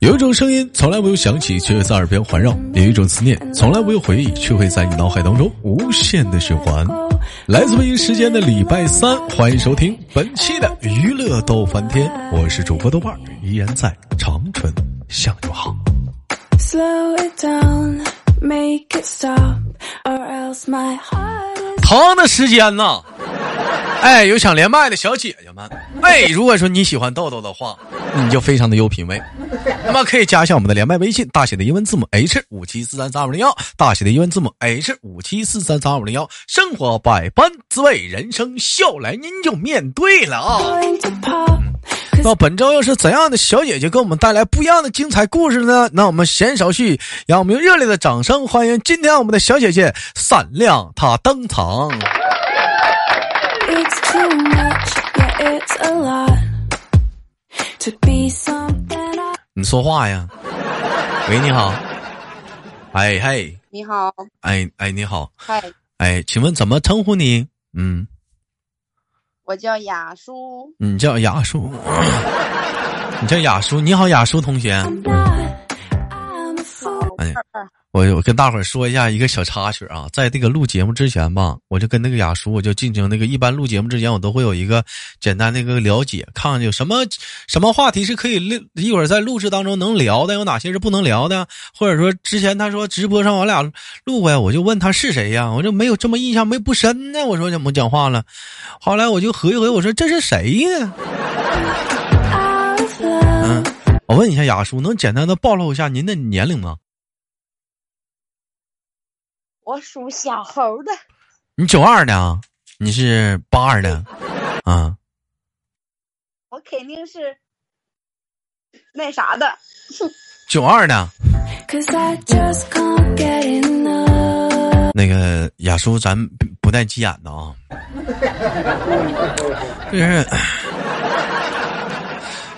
有一种声音从来不用响起，却会在耳边环绕；有一种思念从来不用回忆，却会在你脑海当中无限的循环。来自北京时间的礼拜三，欢迎收听本期的娱乐逗翻天，我是主播豆瓣，依然在长春向你好。疼的时间呢？哎，有想连麦的小姐姐们，哎，如果说你喜欢豆豆的话，你就非常的有品味，那么可以加一下我们的连麦微信，大写的英文字母 H 五七四三三五零幺，大写的英文字母 H 五七四三三五零幺。生活百般滋味，人生笑来您就面对了啊。那本周又是怎样的小姐姐给我们带来不一样的精彩故事呢？那我们闲少叙，让我们用热烈的掌声欢迎今天我们的小姐姐闪亮她登场。你说话呀？喂，你好。哎嘿，你好。哎哎，你好。嗨。哎，请问怎么称呼你？嗯，我叫雅叔。你叫雅叔。你叫雅叔。你好，雅叔同学。哎。我我跟大伙儿说一下一个小插曲啊，在这个录节目之前吧，我就跟那个雅叔，我就进行那个一般录节目之前，我都会有一个简单的一个了解，看看有什么什么话题是可以录，一会儿在录制当中能聊的，有哪些是不能聊的，或者说之前他说直播上我俩录过呀，我就问他是谁呀，我就没有这么印象没不深呢，我说怎么讲话了，后来我就合一合计，我说这是谁呢？嗯，我问一下雅叔，能简单的暴露一下您的年龄吗？我属小猴的，你九二的啊，你是八二的，啊？我肯定是那啥的，九二的。那个雅叔，咱不带急眼的啊。就是，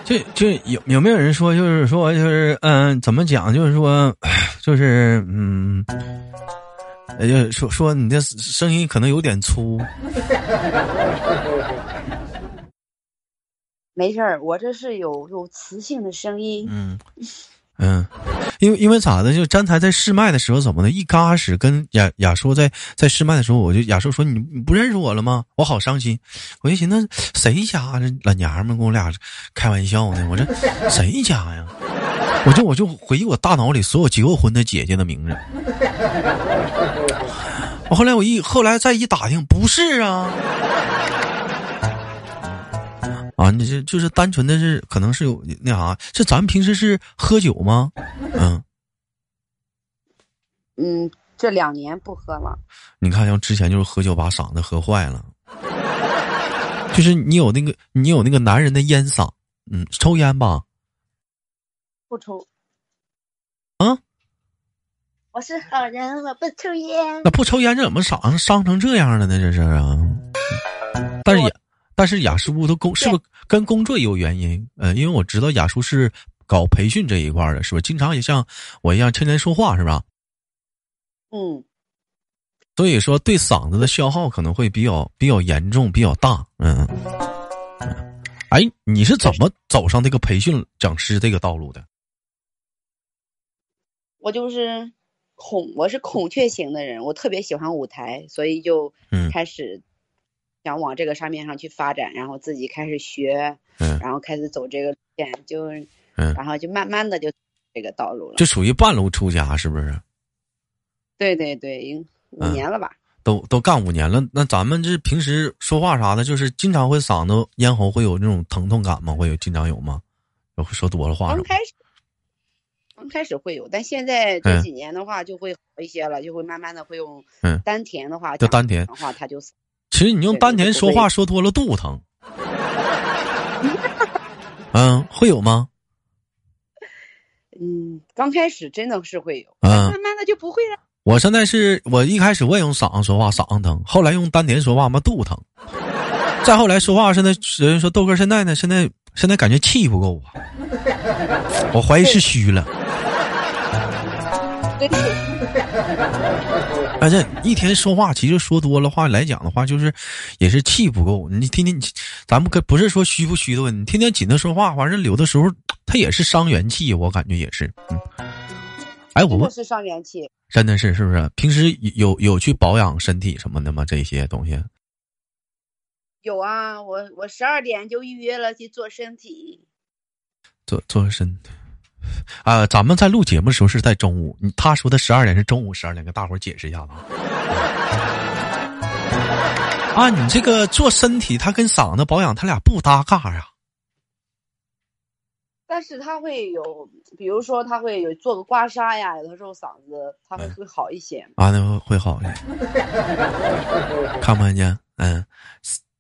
就就有有没有人说，就是说，就是嗯，怎么讲？就是说，就是嗯。哎，就说说你的声音可能有点粗。没事儿，我这是有有磁性的声音。嗯 嗯，因为因为咋的？就刚才在试麦的时候怎么的？一开始跟雅雅叔在在试麦的时候，我就雅叔说你你不认识我了吗？我好伤心。我就寻思谁家这老娘们跟我俩开玩笑呢？我这谁家呀？我就我就回忆我大脑里所有结过婚的姐姐的名字。我后来我一后来再一打听，不是啊，啊，你这就是单纯的是可能是有那啥，是咱们平时是喝酒吗？嗯，嗯，这两年不喝了。你看，像之前就是喝酒把嗓子喝坏了，就是你有那个你有那个男人的烟嗓，嗯，抽烟吧？不抽。啊？我是好人，我不抽烟。那不抽烟，这怎么嗓子伤成这样了呢？这是啊。但是雅，但是雅叔都工是不是跟工作也有原因？呃，因为我知道雅叔是搞培训这一块的，是不是？经常也像我一样天天说话，是吧？嗯。所以说，对嗓子的消耗可能会比较比较严重，比较大。嗯。哎，你是怎么走上这个培训讲师这个道路的？我就是。孔，我是孔雀型的人，我特别喜欢舞台，所以就开始想往这个上面上去发展，然后自己开始学，然后开始走这个路线，就，然后就慢慢的就这个道路了，就属于半路出家，是不是？对对对，五年了吧？都都干五年了，那咱们这平时说话啥的，就是经常会嗓子咽喉会有那种疼痛感吗？会有经常有吗？会说多了话？刚开始。刚开始会有，但现在这几年的话就会好一些了，就会慢慢的会用丹田的话，就丹田的话，它就其实你用丹田说话说多了肚子疼。嗯，会有吗？嗯，刚开始真的是会有，慢慢的就不会了。我现在是我一开始我也用嗓子说话，嗓子疼；后来用丹田说话，妈肚子疼；再后来说话，现在人说豆哥现在呢，现在现在感觉气不够啊，我怀疑是虚了。而且一天说话，其实说多了话来讲的话，就是也是气不够。你天天，咱们可不是说虚不虚的问题，你天天紧着说话，反正有的时候他也是伤元气，我感觉也是。嗯，哎，我问是伤元气，真的是是不是？平时有有去保养身体什么的吗？这些东西？有啊，我我十二点就预约了去做身体，做做身体。啊，咱们在录节目的时候是在中午，他说的十二点是中午十二点，跟大伙儿解释一下子。啊，你这个做身体，它跟嗓子保养，它俩不搭嘎呀。但是它会有，比如说它会有做个刮痧呀，有的时候嗓子它会会好一些。啊，那会好一些。看不看见？嗯，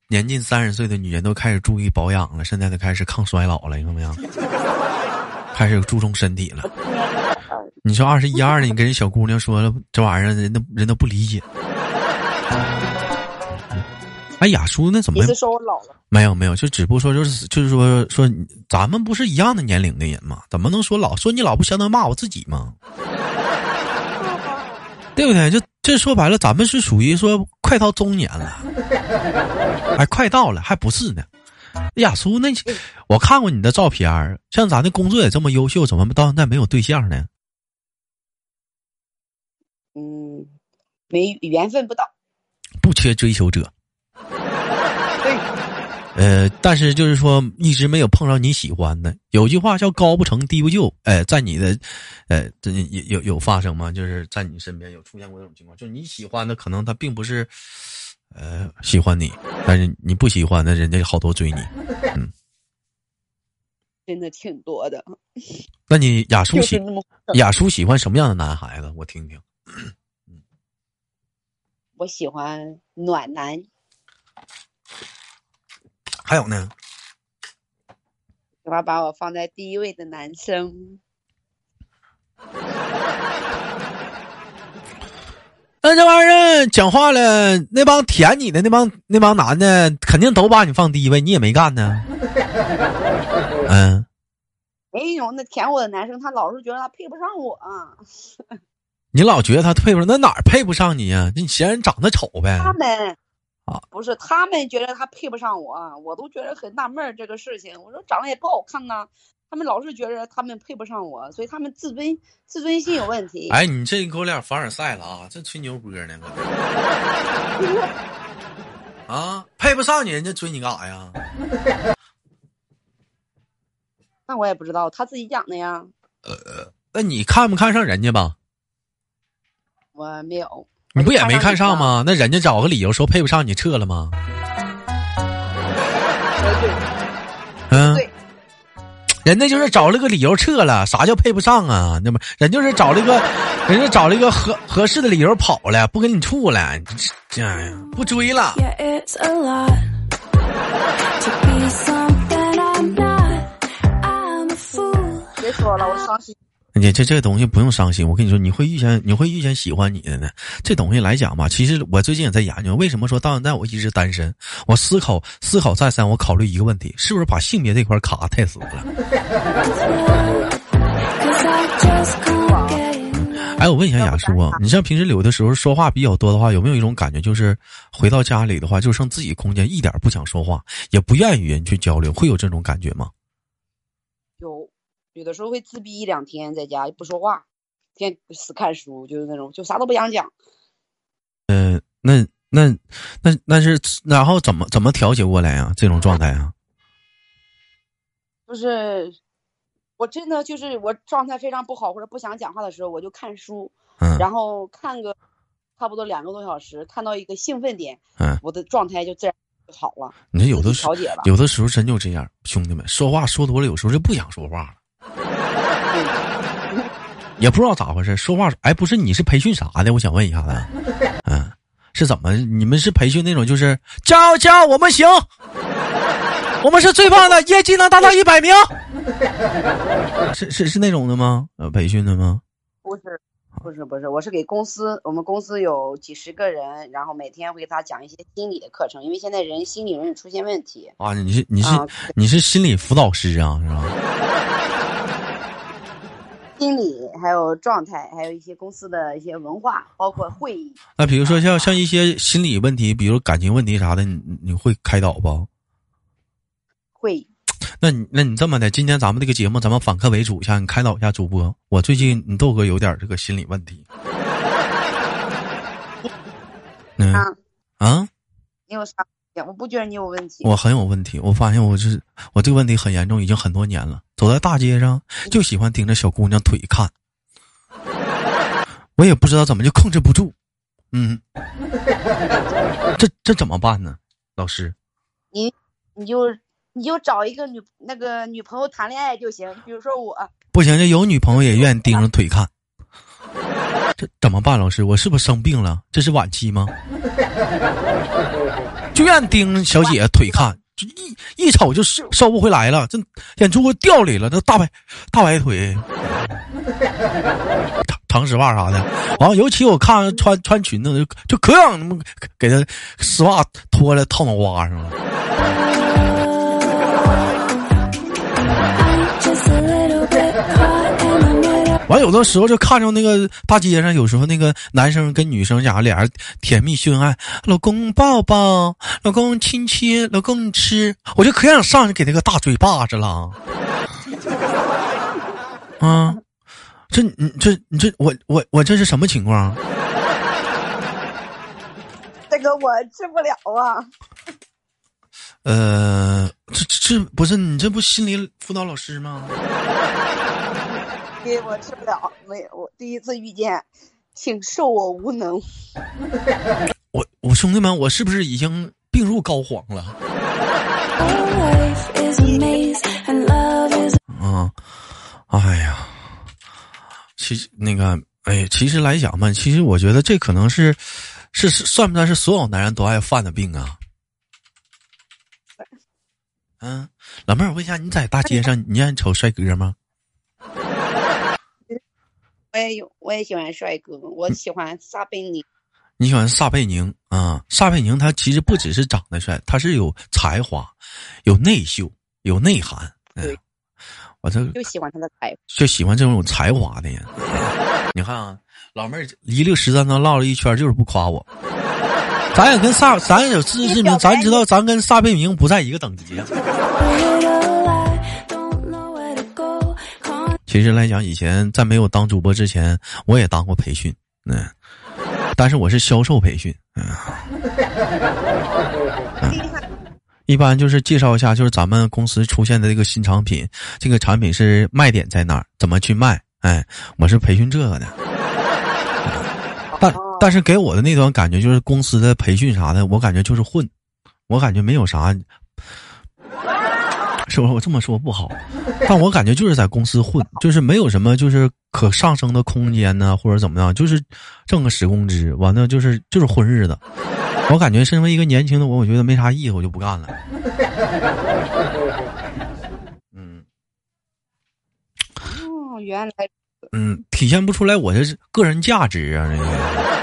年近三十岁的女人都开始注意保养了，现在都开始抗衰老了，你看没有？开始注重身体了。你说二十一二的，你跟人小姑娘说了这玩意儿，人都人都不理解。哎，雅叔，那怎么？说我老了？没有没有，就只不过说就是就是说说，咱们不是一样的年龄的人吗？怎么能说老？说你老不相当于骂我自己吗？对不对？就这说白了，咱们是属于说快到中年了，哎，快到了，还不是呢？雅叔，那我看过你的照片像咱的工作也这么优秀，怎么到现在没有对象呢？嗯，没缘分不到，不缺追求者。对，呃，但是就是说一直没有碰上你喜欢的。有句话叫“高不成低不就”，哎，在你的，呃，这有有有发生吗？就是在你身边有出现过这种情况，就是你喜欢的可能他并不是。呃，喜欢你，但是你不喜欢那，人家好多追你，嗯，真的挺多的。那你雅叔喜雅叔喜欢什么样的男孩子？我听听。我喜欢暖男。还有呢？喜欢把我放在第一位的男生。那这玩意儿讲话了，那帮舔你的那帮那帮男的，肯定都把你放第一位，你也没干呢。嗯，没有，那舔我的男生，他老是觉得他配不上我。你老觉得他配不上，那哪儿配不上你呀？你嫌人长得丑呗？他们啊，不是，他们觉得他配不上我，我都觉得很纳闷儿这个事情。我说长得也不好看呐。他们老是觉得他们配不上我，所以他们自尊自尊心有问题。哎，你这给我俩凡尔赛了啊！这吹牛波呢？啊，配不上你，人家追你干啥呀？那我也不知道，他自己讲的呀。呃，那你看不看上人家吧？我没有。你不也没看上吗？那人家找个理由说配不上你，撤了吗？嗯。对。人家就是找了个理由撤了，啥叫配不上啊？那么人就是找了一个，人家找了一个合合适的理由跑了，不跟你处了，这样呀，不追了。别说了，我伤心。你这这东西不用伤心，我跟你说，你会遇见你会遇见喜欢你的呢。这东西来讲吧，其实我最近也在研究，为什么说到现在我一直单身？我思考思考再三，我考虑一个问题，是不是把性别这块卡太死了？哎，我问一下雅叔啊，你像平时有的时候说话比较多的话，有没有一种感觉，就是回到家里的话，就剩自己空间，一点不想说话，也不愿与人去交流，会有这种感觉吗？有。的时候会自闭一两天，在家不说话，天死看书，就是那种，就啥都不想讲。嗯，那那那那是然后怎么怎么调节过来啊？这种状态啊？就是我真的就是我状态非常不好或者不想讲话的时候，我就看书，然后看个差不多两个多小时，看到一个兴奋点，嗯，我的状态就自然好了。你说有的时候有的时候真就这样，兄弟们说话说多了，有时候就不想说话了。也不知道咋回事，说话哎，不是你是培训啥的？我想问一下子，嗯，是怎么？你们是培训那种就是加油加油，我们行，我们是最棒的，业绩能达到一百名，是是是那种的吗？呃，培训的吗？不是，不是，不是，我是给公司，我们公司有几十个人，然后每天会给他讲一些心理的课程，因为现在人心理容易出现问题啊。你是你是你是心理辅导师啊，是吧？心理还有状态，还有一些公司的一些文化，包括会议。那比如说像像一些心理问题，比如感情问题啥的，你你会开导不？会。那你那你这么的，今天咱们这个节目咱们反客为主一下，你开导一下主播。我最近你豆哥有点这个心理问题。嗯啊，你有啥？我不觉得你有问题。我很有问题，我发现我是我这个问题很严重，已经很多年了。走在大街上就喜欢盯着小姑娘腿看，我也不知道怎么就控制不住。嗯，这这怎么办呢，老师？你你就你就找一个女那个女朋友谈恋爱就行，比如说我。不行，这有女朋友也愿意盯着腿看，这怎么办？老师，我是不是生病了？这是晚期吗？就愿盯小姐腿看，就一一瞅就收不回来了，这眼珠子掉里了，这大白大白腿。长长丝袜啥的，完了，尤其我看穿穿裙子就就可想给他丝袜脱了套脑瓜上了。完有的时候就看着那个大街上，有时候那个男生跟女生俩俩人甜蜜秀恩爱，老公抱抱，老公亲亲，老公你吃，我就可想上去给那个大嘴巴子了。啊。这你这你这我我我这是什么情况？这个我治不了啊。呃，这这不是你这不心理辅导老师吗？对，我吃不了，没有，我第一次遇见，请恕我无能。我我兄弟们，我是不是已经病入膏肓了？啊，哎呀。其实那个，哎，其实来讲嘛，其实我觉得这可能是，是算不算是所有男人都爱犯的病啊？嗯，老妹儿，我问一下，你在大街上，你愿意瞅帅哥吗？我也有，我也喜欢帅哥，我喜欢撒贝宁。你喜欢撒贝宁啊？撒贝宁他其实不只是长得帅，他是有才华，有内秀，有内涵。对。我这就喜欢他的才，就喜欢这种有才华的人。你看啊，老妹儿一溜十三招唠了一圈，就是不夸我。咱也跟撒，咱也有自知之明，咱知道咱跟撒贝宁不在一个等级。其实来讲，以前在没有当主播之前，我也当过培训，嗯，但是我是销售培训，嗯。一般就是介绍一下，就是咱们公司出现的这个新产品，这个产品是卖点在哪儿，怎么去卖？哎，我是培训这个的。但但是给我的那段感觉就是公司的培训啥的，我感觉就是混，我感觉没有啥，是不是？我这么说不好，但我感觉就是在公司混，就是没有什么就是可上升的空间呢，或者怎么样，就是挣个死工资，完了就是就是混日子。我感觉身为一个年轻的我，我觉得没啥意思，我就不干了。嗯。哦，原来。嗯，体现不出来我这是个人价值啊！这个。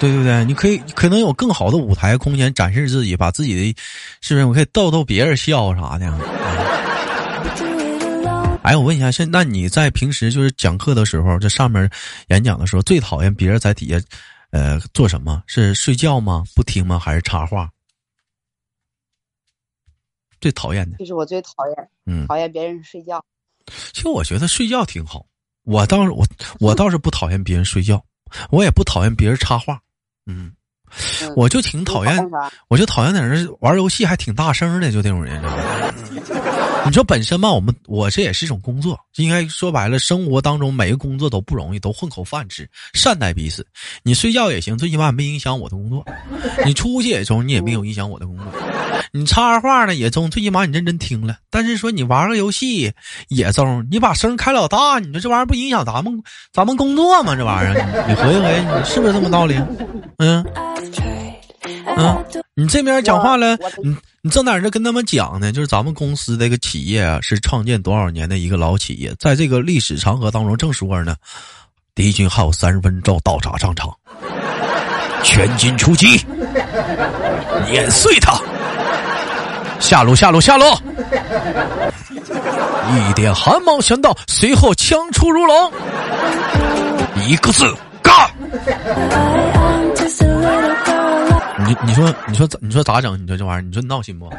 对对对，你可以可能有更好的舞台空间展示自己，把自己的，是不是？我可以逗逗别人笑啥的。哎，我问一下，现那你在平时就是讲课的时候，这上面演讲的时候，最讨厌别人在底下。呃，做什么是睡觉吗？不听吗？还是插话？最讨厌的，这是我最讨厌，嗯，讨厌别人睡觉。其实我觉得睡觉挺好，我倒是我我倒是不讨厌别人睡觉，我也不讨厌别人插话，嗯，我就挺讨厌，我就讨厌在那玩游戏还挺大声的，就这种人。你说本身嘛，我们我这也是一种工作，应该说白了，生活当中每个工作都不容易，都混口饭吃，善待彼此。你睡觉也行，最起码没影响我的工作；你出去也中，你也没有影响我的工作。你插话呢也中，最起码你认真听了。但是说你玩个游戏也中，你把声开老大，你说这玩意儿不影响咱们咱们工作吗？这玩意儿，你合计合计，你是不是这么道理？嗯。嗯，你这边讲话了，你你正在这跟他们讲呢，就是咱们公司这个企业啊，是创建多少年的一个老企业，在这个历史长河当中，正说着呢，敌军还有三十分钟到达战场，全军出击，碾碎他，下路下路下路，一点寒芒旋到，随后枪出如龙，一个字干。你你说你说咋你说咋整？你说这玩意儿，你说闹心不？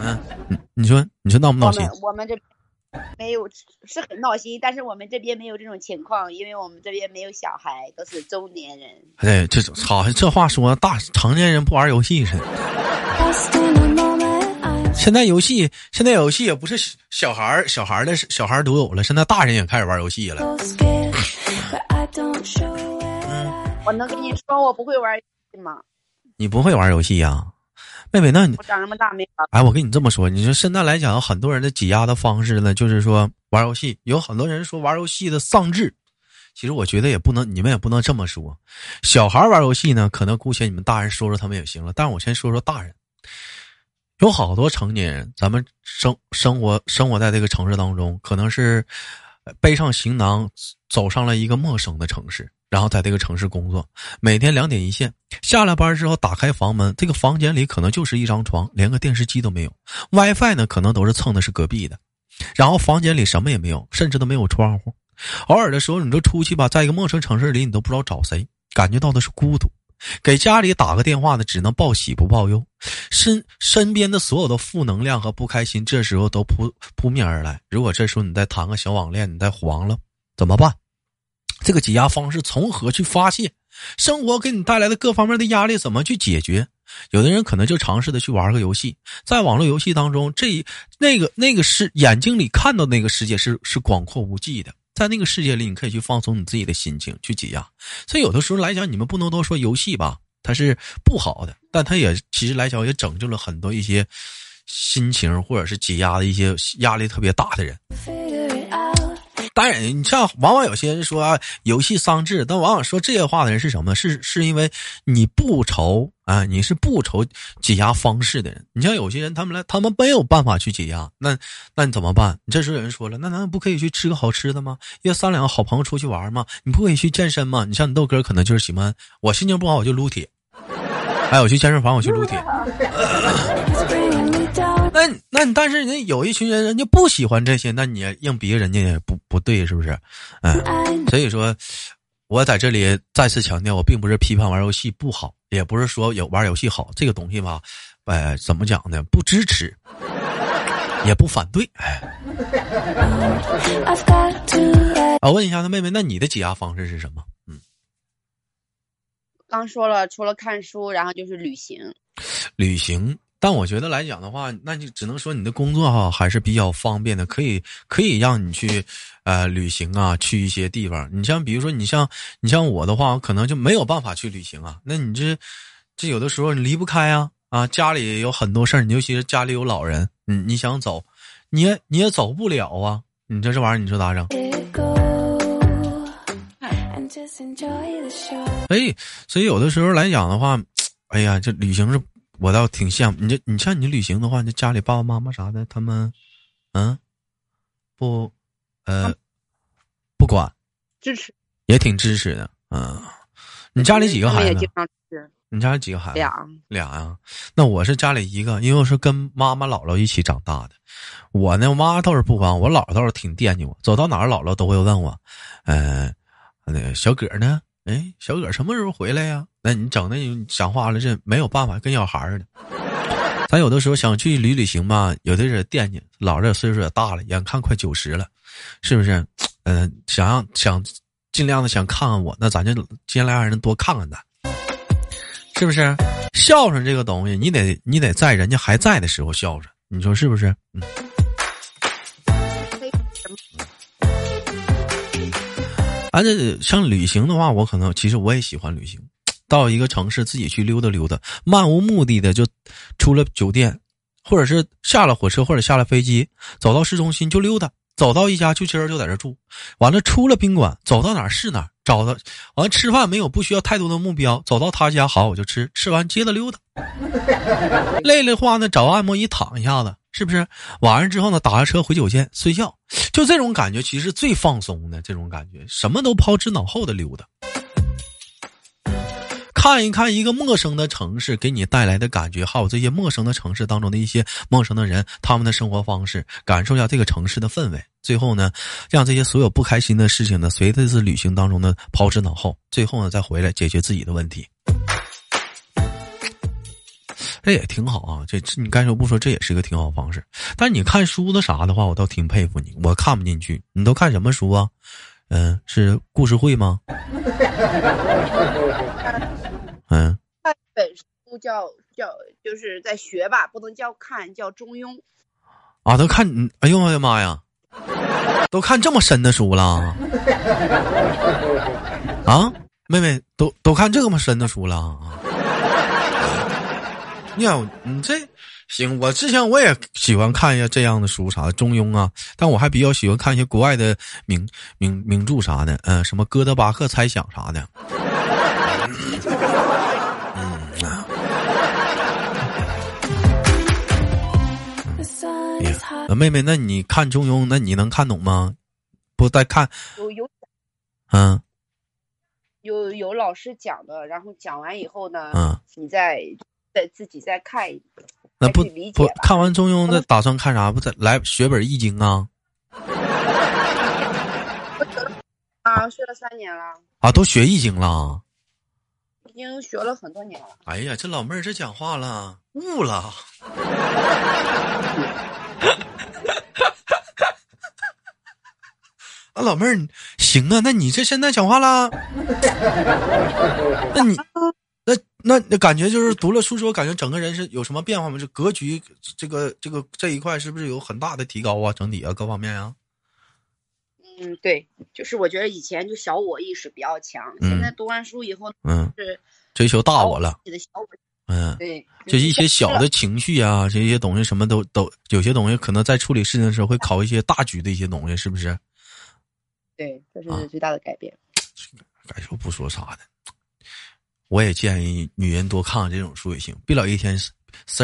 嗯，你说你说闹不闹心？我们这没有是很闹心，但是我们这边没有这种情况，因为我们这边没有小孩，都是中年人。哎，这好像这话说大成年人不玩游戏似的。现在游戏，现在游戏也不是小孩儿小孩儿的小孩儿都有了，现在大人也开始玩游戏了。我能跟你说，我不会玩游戏吗？你不会玩游戏呀，妹妹？那你我长这么大没玩哎，我跟你这么说，你说现在来讲，很多人的解压的方式呢，就是说玩游戏。有很多人说玩游戏的丧志，其实我觉得也不能，你们也不能这么说。小孩玩游戏呢，可能姑且你们大人说说他们也行了。但是我先说说大人。有好多成年人，咱们生生活生活在这个城市当中，可能是背上行囊走上了一个陌生的城市，然后在这个城市工作，每天两点一线，下了班之后打开房门，这个房间里可能就是一张床，连个电视机都没有，WiFi 呢可能都是蹭的是隔壁的，然后房间里什么也没有，甚至都没有窗户，偶尔的时候你就出去吧，在一个陌生城市里，你都不知道找谁，感觉到的是孤独。给家里打个电话呢，只能报喜不报忧，身身边的所有的负能量和不开心，这时候都扑扑面而来。如果这时候你再谈个小网恋，你再黄了，怎么办？这个解压方式从何去发泄？生活给你带来的各方面的压力怎么去解决？有的人可能就尝试的去玩个游戏，在网络游戏当中，这那个那个是眼睛里看到那个世界是是广阔无际的。在那个世界里，你可以去放松你自己的心情，去解压。所以有的时候来讲，你们不能都说游戏吧，它是不好的，但它也其实来讲也拯救了很多一些心情或者是解压的一些压力特别大的人。当然，你像往往有些人说啊，游戏丧志，但往往说这些话的人是什么？是是因为你不愁啊，你是不愁解压方式的人。你像有些人，他们来，他们没有办法去解压，那那你怎么办？这时候有人说了，那难道不可以去吃个好吃的吗？约三两个好朋友出去玩吗？你不可以去健身吗？你像你豆哥，可能就是喜欢我心情不好我就撸铁，哎，我去健身房我去撸铁。那那你但是人有一群人，人家不喜欢这些，那你硬逼人家也不不对，是不是？嗯，所以说，我在这里再次强调，我并不是批判玩游戏不好，也不是说有玩游戏好这个东西吧，呃，怎么讲呢？不支持，也不反对。哎，我问一下，他妹妹，那你的解压方式是什么？嗯，刚说了，除了看书，然后就是旅行。旅行。但我觉得来讲的话，那就只能说你的工作哈还是比较方便的，可以可以让你去，呃，旅行啊，去一些地方。你像比如说，你像你像我的话，可能就没有办法去旅行啊。那你这这有的时候你离不开啊啊，家里有很多事儿，你尤其是家里有老人，你你想走，你也你也走不了啊。你这这玩意儿，你说咋整？哎所以有的时候来讲的话，哎呀，这旅行是。我倒挺羡慕你，这你像你旅行的话，你家里爸爸妈妈啥的，他们，嗯，不，呃，不管，支持，也挺支持的，嗯。你家里几个孩子？你家里几个孩子？俩，俩呀。那我是家里一个，因为我是跟妈妈姥姥一起长大的。我呢，我妈倒是不管，我姥姥倒是挺惦记我，走到哪儿姥姥都会问我，呃，那个小葛呢？哎，小葛什么时候回来呀？那你整的你讲话了，这没有办法，跟小孩似的。咱有的时候想去旅旅行吧，有的人惦记，老了岁数也大了，眼看快九十了，是不是？嗯，想让想尽量的想看看我，那咱就尽量让人多看看咱，是不是？孝顺这个东西，你得你得在人家还在的时候孝顺，你说是不是？嗯。而且像旅行的话，我可能其实我也喜欢旅行。到一个城市自己去溜达溜达，漫无目的的就出了酒店，或者是下了火车或者下了飞机，走到市中心就溜达，走到一家就今儿就在这住，完了出了宾馆，走到哪儿是哪儿，找到完吃饭没有不需要太多的目标，走到他家好我就吃，吃完接着溜达，累的话呢找按摩椅躺一下子，是不是？晚上之后呢打个车回酒店睡觉，就这种感觉其实最放松的这种感觉，什么都抛之脑后的溜达。看一看一个陌生的城市给你带来的感觉，还有这些陌生的城市当中的一些陌生的人，他们的生活方式，感受一下这个城市的氛围。最后呢，让这些所有不开心的事情呢，随着这次旅行当中呢抛之脑后。最后呢，再回来解决自己的问题。这也挺好啊。这你该说不说，这也是一个挺好方式。但是你看书的啥的话，我倒挺佩服你。我看不进去，你都看什么书啊？嗯，是故事会吗？嗯，看本书叫叫就是在学吧，不能叫看，叫中庸。啊，都看，哎呦我的妈呀，都看这么深的书了啊！妹妹，都都看这么深的书了啊！呀，你这行，我之前我也喜欢看一下这样的书，啥的中庸啊，但我还比较喜欢看一些国外的名名名著啥的，嗯，什么哥德巴赫猜想啥的。嗯妹妹，那你看中庸，那你能看懂吗？不带看，有有，嗯，有有老师讲的，然后讲完以后呢，嗯，你再再自己再看一，那不不看完中庸，那打算看啥？不再来学本易经啊？啊，学了三年了。啊，都学易经了。已经学了很多年了。哎呀，这老妹儿这讲话了，悟了。啊，老妹儿，行啊，那你这现在讲话了？那你那那那感觉就是读了书之后，感觉整个人是有什么变化吗？这格局，这个这个这一块是不是有很大的提高啊？整体啊，各方面啊？嗯，对，就是我觉得以前就小我意识比较强，现在读完书以后，嗯，是追求大我了。嗯，对，就一些小的情绪啊，这些东西什么都都有些东西，可能在处理事情的时候会考一些大局的一些东西，是不是？对，这是最大的改变。该说不说啥的，我也建议女人多看看这种书也行，别老一天事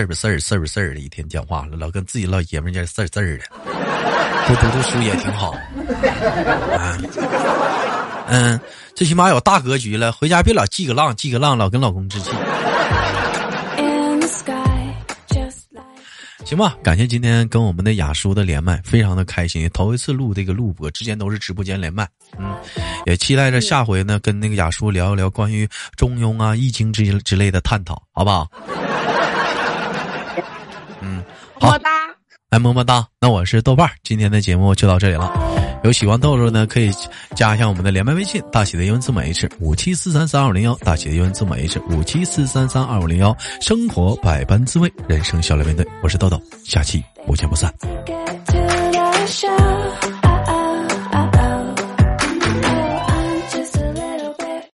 儿不事儿事儿不事儿的，一天讲话了，老跟自己老爷们儿家事儿事儿的。多读读书也挺好。嗯，最起码有大格局了，回家别老记个浪记个浪，老跟老公置气。行吧，感谢今天跟我们的雅叔的连麦，非常的开心，头一次录这个录播，之前都是直播间连麦，嗯，也期待着下回呢跟那个雅叔聊一聊关于中庸啊、易经之之类的探讨，好不好？嗯，好。来么么哒！那我是豆瓣今天的节目就到这里了。有喜欢豆豆呢，可以加一下我们的连麦微信，大写的英文字母 H 五七四三三二五零幺，大写的英文字母 H 五七四三三二五零幺。生活百般滋味，人生笑来面对。我是豆豆，下期不见不散。